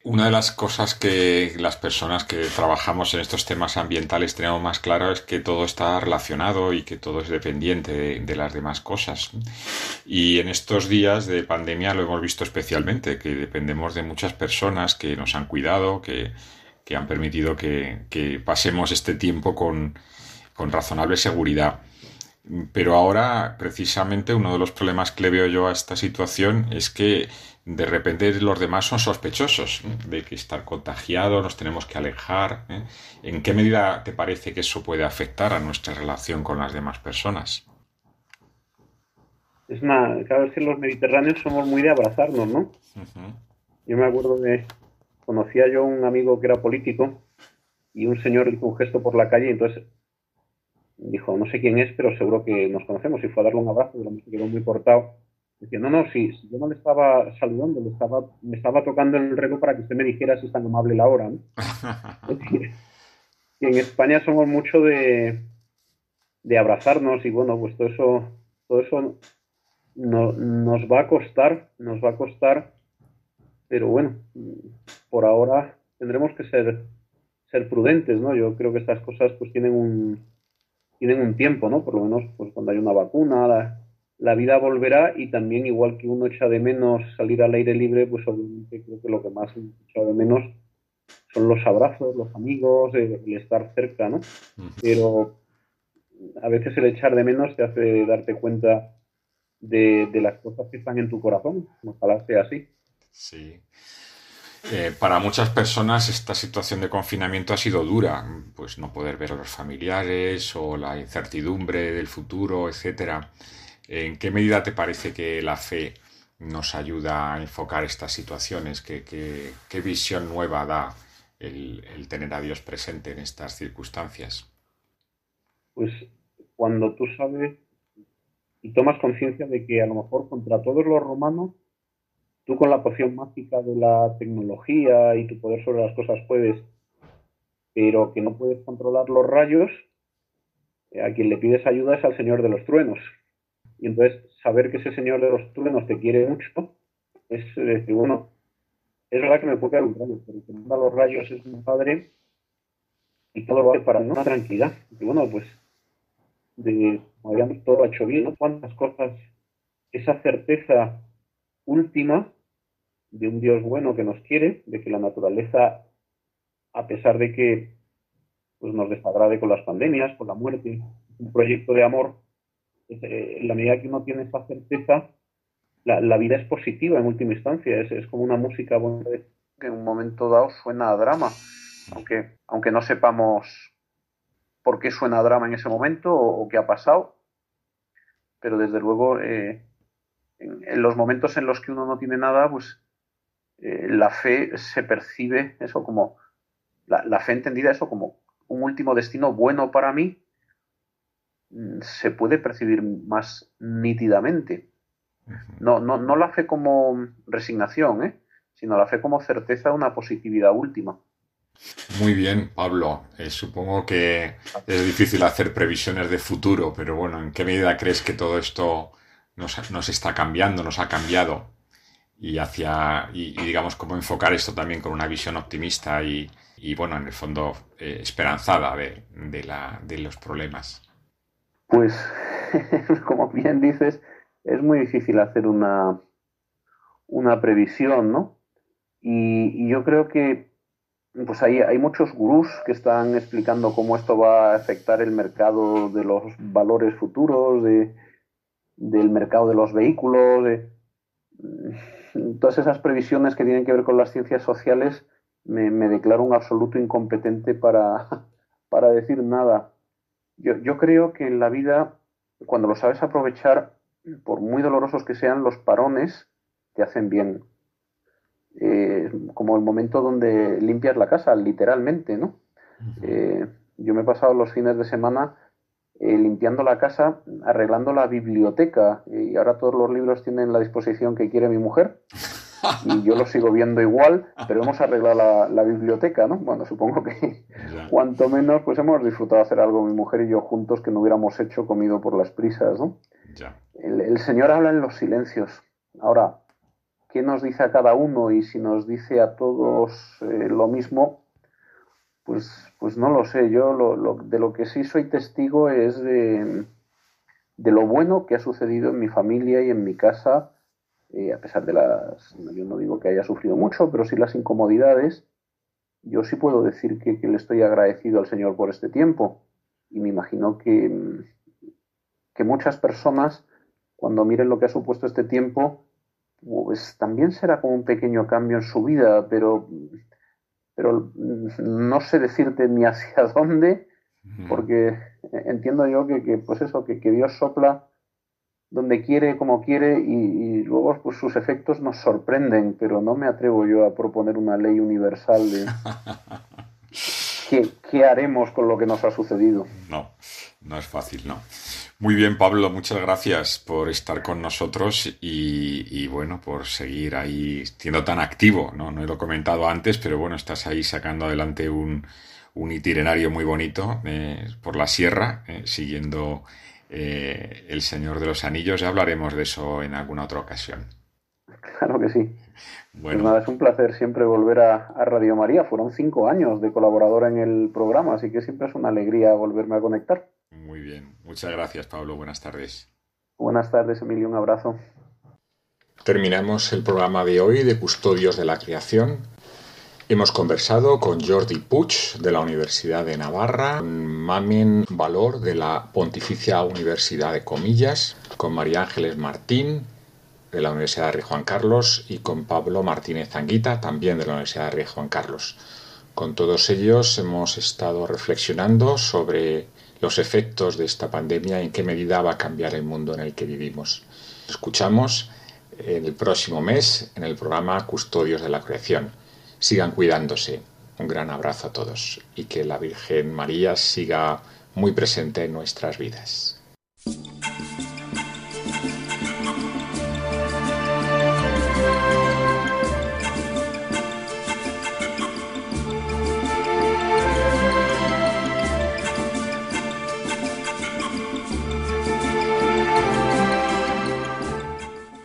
S2: Una de las cosas que las personas que trabajamos en estos temas ambientales tenemos más claro es que todo está relacionado y que todo es dependiente de, de las demás cosas. Y en estos días de pandemia lo hemos visto especialmente, que dependemos de muchas personas que nos han cuidado, que, que han permitido que, que pasemos este tiempo con, con razonable seguridad. Pero ahora, precisamente, uno de los problemas que le veo yo a esta situación es que de repente los demás son sospechosos ¿eh? de que estar contagiado, nos tenemos que alejar. ¿eh? ¿En qué medida te parece que eso puede afectar a nuestra relación con las demás personas?
S8: Es una, cada vez que los mediterráneos somos muy de abrazarnos, ¿no? Yo me acuerdo de, conocía yo un amigo que era político y un señor hizo un gesto por la calle y entonces dijo, no sé quién es, pero seguro que nos conocemos y fue a darle un abrazo, pero se quedó muy cortado. Decía, no, no, si, si yo no le estaba saludando, le estaba, me estaba tocando el remo para que usted me dijera si es tan amable la hora. ¿no? Que en España somos mucho de, de abrazarnos y bueno, pues todo eso, todo eso no- nos va a costar, nos va a costar, pero bueno, por ahora tendremos que ser, ser prudentes, ¿no? Yo creo que estas cosas pues tienen un, tienen un tiempo, ¿no? Por lo menos pues cuando hay una vacuna, la, la vida volverá y también igual que uno echa de menos salir al aire libre, pues obviamente creo que lo que más echa de menos son los abrazos, los amigos, el, el estar cerca, ¿no? Pero a veces el echar de menos te hace darte cuenta de, de las cosas que están en tu corazón. Ojalá sea así.
S2: Sí. Eh, para muchas personas esta situación de confinamiento ha sido dura, pues no poder ver a los familiares o la incertidumbre del futuro, etcétera. ¿En qué medida te parece que la fe nos ayuda a enfocar estas situaciones? ¿Qué, qué- qué visión nueva da el tener a Dios presente en estas circunstancias?
S8: Pues cuando tú sabes y tomas conciencia de que a lo mejor contra todos los romanos, tú con la poción mágica de la tecnología y tu poder sobre las cosas puedes, pero que no puedes controlar los rayos, eh, a quien le pides ayuda es al Señor de los Truenos. Y entonces saber que ese Señor de los Truenos te quiere mucho es eh, decir, bueno, es verdad que me puede caer un rayo, pero que manda los rayos es mi padre y todo lo hace para una tranquilidad. Y bueno, pues de como habíamos todo hecho bien. Cuántas cosas, esa certeza última de un Dios bueno que nos quiere, de que la naturaleza, a pesar de que pues nos desagrade con las pandemias, con la muerte, un proyecto de amor, eh, en la medida que uno tiene esa certeza, la, vida es positiva en última instancia, es, como una música buena que en un momento dado suena a drama, aunque, aunque no sepamos por qué suena a drama en ese momento o, o qué ha pasado, pero desde luego eh, en, en los momentos en los que uno no tiene nada, pues eh, la fe se percibe eso como, la, la fe entendida eso como un último destino bueno para mí, mm, se puede percibir más nítidamente. No, no, no la fe como resignación, ¿eh?
S9: sino la fe como certeza de una positividad última.
S2: Muy bien, Pablo. Eh, supongo que es difícil hacer previsiones de futuro, pero bueno, ¿en qué medida crees que todo esto nos, nos está cambiando, nos ha cambiado? Y hacia, y, digamos, cómo enfocar esto también con una visión optimista y, y bueno, en el fondo, eh, esperanzada de, de, la, de los problemas.
S9: Pues, como bien dices, es muy difícil hacer una, una previsión, ¿no? Y, y yo creo que pues hay, hay muchos gurús que están explicando cómo esto va a afectar el mercado de los valores futuros, de, del mercado de los vehículos, de todas esas previsiones que tienen que ver con las ciencias sociales, me, me declaro un absoluto incompetente para, para decir nada. Yo, yo creo que en la vida, cuando lo sabes aprovechar, por muy dolorosos que sean, los parones te hacen bien eh, como el momento donde limpias la casa, literalmente, ¿no? Eh, yo me he pasado los fines de semana eh, limpiando la casa, arreglando la biblioteca, y ahora todos los libros tienen la disposición que quiere mi mujer, y yo lo sigo viendo igual, pero hemos arreglado la, la biblioteca, ¿no? Bueno, supongo que cuanto menos, pues hemos disfrutado hacer algo mi mujer y yo juntos que no hubiéramos hecho comido por las prisas, ¿no?
S2: Ya.
S9: El, el Señor habla en los silencios. Ahora, ¿qué nos dice a cada uno? Y si nos dice a todos eh, lo mismo, pues, pues no lo sé. Yo lo, de lo que sí soy testigo es de, lo bueno que ha sucedido en mi familia y en mi casa, eh, a pesar de las, yo no digo que haya sufrido mucho, pero sí las incomodidades. Yo sí puedo decir que, que le estoy agradecido al Señor por este tiempo. Y me imagino que, que muchas personas, cuando miren lo que ha supuesto este tiempo, pues también será como un pequeño cambio en su vida, pero, pero mm, no sé decirte ni hacia dónde, porque entiendo yo que, que, pues eso, que, que Dios sopla donde quiere, como quiere, y, y luego pues sus efectos nos sorprenden, pero no me atrevo yo a proponer una ley universal de qué, qué haremos con lo que nos ha sucedido.
S2: No, no es fácil, no. Muy bien, Pablo, muchas gracias por estar con nosotros y, y, bueno, por seguir ahí siendo tan activo, ¿no? No lo he comentado antes, pero bueno, estás ahí sacando adelante un, un itinerario muy bonito eh, por la sierra, eh, siguiendo eh, el Señor de los Anillos. Ya hablaremos de eso en alguna otra ocasión.
S9: Claro que sí.
S2: Bueno,
S9: Pues nada, es un placer siempre volver a, a Radio María. Fueron cinco años de colaboradora en el programa, así que siempre es una alegría volverme a conectar.
S2: Muy bien. Muchas gracias, Pablo. Buenas tardes.
S9: Buenas tardes, Emilio, un abrazo.
S10: Terminamos el programa de hoy de Custodios de la Creación. Hemos conversado con Jordi Puig de la Universidad de Navarra, con Mamen Valor de la Pontificia Universidad de Comillas, con María Ángeles Martín de la Universidad de Rey Juan Carlos y con Pablo Martínez Anguita también de la Universidad de Rey Juan Carlos. Con todos ellos hemos estado reflexionando sobre los efectos de esta pandemia en qué medida va a cambiar el mundo en el que vivimos. Escuchamos en el próximo mes en el programa Custodios de la Creación. Sigan cuidándose. Un gran abrazo a todos y que la Virgen María siga muy presente en nuestras vidas.